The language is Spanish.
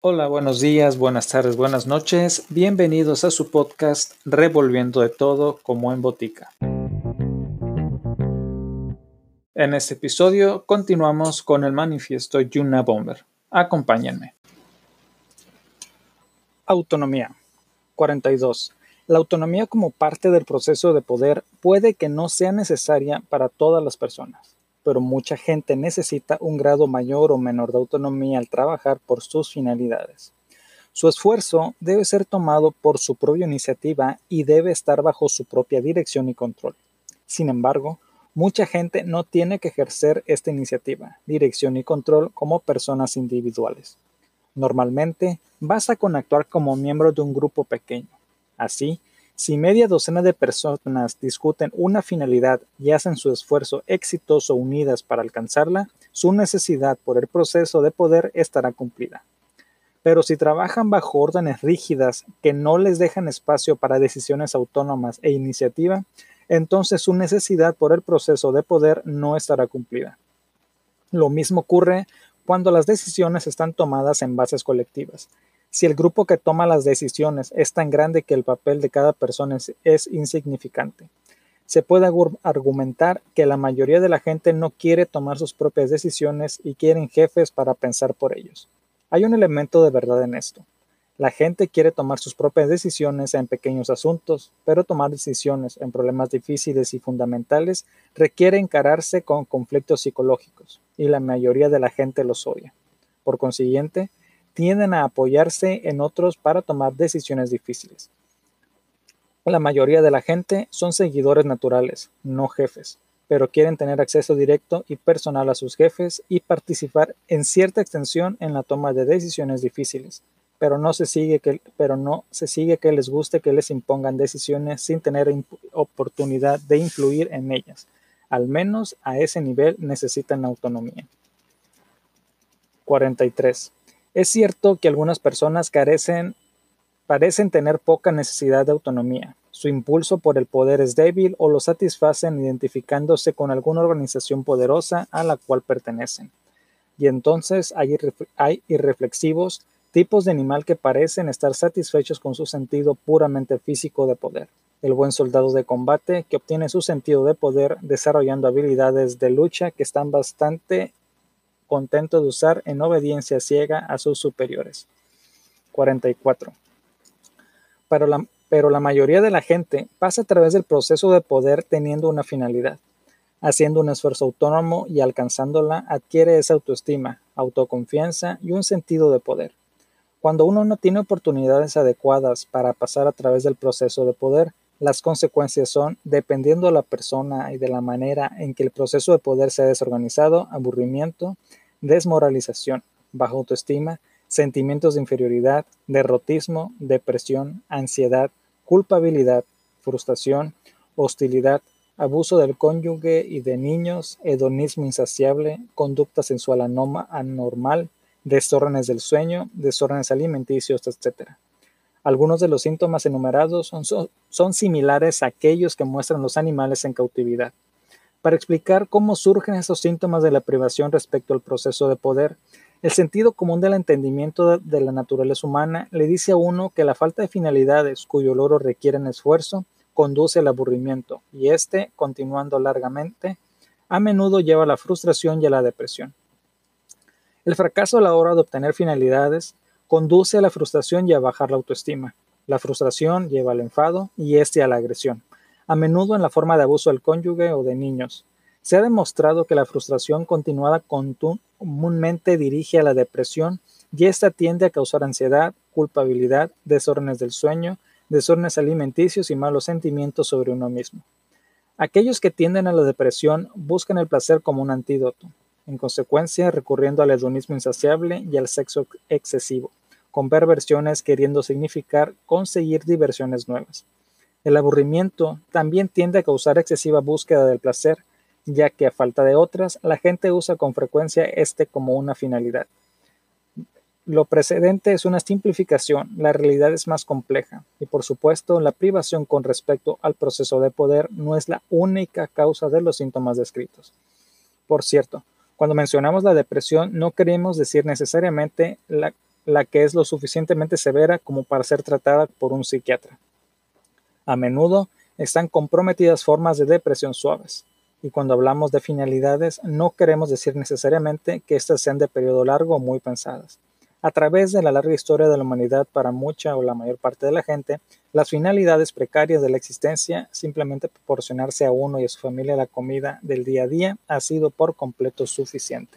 Hola, buenos días, buenas tardes, buenas noches. Bienvenidos a su podcast Revolviendo de todo como en botica. En este episodio continuamos con el manifiesto Yuna Bomber. Acompáñenme. Autonomía. 42. La autonomía como parte del proceso de poder puede que no sea necesaria para todas las personas pero mucha gente necesita un grado mayor o menor de autonomía al trabajar por sus finalidades. Su esfuerzo debe ser tomado por su propia iniciativa y debe estar bajo su propia dirección y control. Sin embargo, mucha gente no tiene que ejercer esta iniciativa, dirección y control como personas individuales. Normalmente, basta con actuar como miembro de un grupo pequeño. Así, si media docena de personas discuten una finalidad y hacen su esfuerzo exitoso unidas para alcanzarla, su necesidad por el proceso de poder estará cumplida. Pero si trabajan bajo órdenes rígidas que no les dejan espacio para decisiones autónomas e iniciativa, entonces su necesidad por el proceso de poder no estará cumplida. Lo mismo ocurre cuando las decisiones están tomadas en bases colectivas. Si el grupo que toma las decisiones es tan grande que el papel de cada persona es, insignificante, se puede argumentar que la mayoría de la gente no quiere tomar sus propias decisiones y quieren jefes para pensar por ellos. Hay un elemento de verdad en esto. La gente quiere tomar sus propias decisiones en pequeños asuntos, pero tomar decisiones en problemas difíciles y fundamentales requiere encararse con conflictos psicológicos, y la mayoría de la gente los odia. Por consiguiente, tienden a apoyarse en otros para tomar decisiones difíciles. La mayoría de la gente son seguidores naturales, no jefes, pero quieren tener acceso directo y personal a sus jefes y participar en cierta extensión en la toma de decisiones difíciles, pero no se sigue que, pero no se sigue que les guste que les impongan decisiones sin tener oportunidad de influir en ellas. Al menos a ese nivel necesitan autonomía. 43. Es cierto que algunas personas carecen, parecen tener poca necesidad de autonomía. Su impulso por el poder es débil o lo satisfacen identificándose con alguna organización poderosa a la cual pertenecen. Y entonces hay, hay irreflexivos tipos de animal que parecen estar satisfechos con su sentido puramente físico de poder. El buen soldado de combate que obtiene su sentido de poder desarrollando habilidades de lucha que están bastante contento de usar en obediencia ciega a sus superiores. 44. Pero la, pero la mayoría de la gente pasa a través del proceso de poder teniendo una finalidad. Haciendo un esfuerzo autónomo y alcanzándola adquiere esa autoestima, autoconfianza y un sentido de poder. Cuando uno no tiene oportunidades adecuadas para pasar a través del proceso de poder, las consecuencias son, dependiendo de la persona y de la manera en que el proceso de poder se ha desorganizado, aburrimiento, desmoralización, baja autoestima, sentimientos de inferioridad, derrotismo, depresión, ansiedad, culpabilidad, frustración, hostilidad, abuso del cónyuge y de niños, hedonismo insaciable, conducta sensual anormal, desórdenes del sueño, desórdenes alimenticios, etc. Algunos de los síntomas enumerados son, son similares a aquellos que muestran los animales en cautividad. Para explicar cómo surgen esos síntomas de la privación respecto al proceso de poder, el sentido común del entendimiento de la naturaleza humana le dice a uno que la falta de finalidades cuyo logro requieren esfuerzo conduce al aburrimiento y éste, continuando largamente, a menudo lleva a la frustración y a la depresión. El fracaso a la hora de obtener finalidades conduce a la frustración y a bajar la autoestima. La frustración lleva al enfado y éste a la agresión a menudo en la forma de abuso del cónyuge o de niños. Se ha demostrado que la frustración continuada comúnmente dirige a la depresión y esta tiende a causar ansiedad, culpabilidad, desórdenes del sueño, desórdenes alimenticios y malos sentimientos sobre uno mismo. Aquellos que tienden a la depresión buscan el placer como un antídoto, en consecuencia recurriendo al hedonismo insaciable y al sexo excesivo, con perversiones queriendo significar conseguir diversiones nuevas. El aburrimiento también tiende a causar excesiva búsqueda del placer, ya que a falta de otras, la gente usa con frecuencia este como una finalidad. Lo precedente es una simplificación, la realidad es más compleja, y por supuesto la privación con respecto al proceso de poder no es la única causa de los síntomas descritos. Por cierto, cuando mencionamos la depresión no queremos decir necesariamente la la que es lo suficientemente severa como para ser tratada por un psiquiatra. A menudo están comprometidas formas de depresión suaves, y cuando hablamos de finalidades no queremos decir necesariamente que éstas sean de periodo largo o muy pensadas. A través de la larga historia de la humanidad para mucha o la mayor parte de la gente, las finalidades precarias de la existencia, simplemente proporcionarse a uno y a su familia la comida del día a día, ha sido por completo suficiente.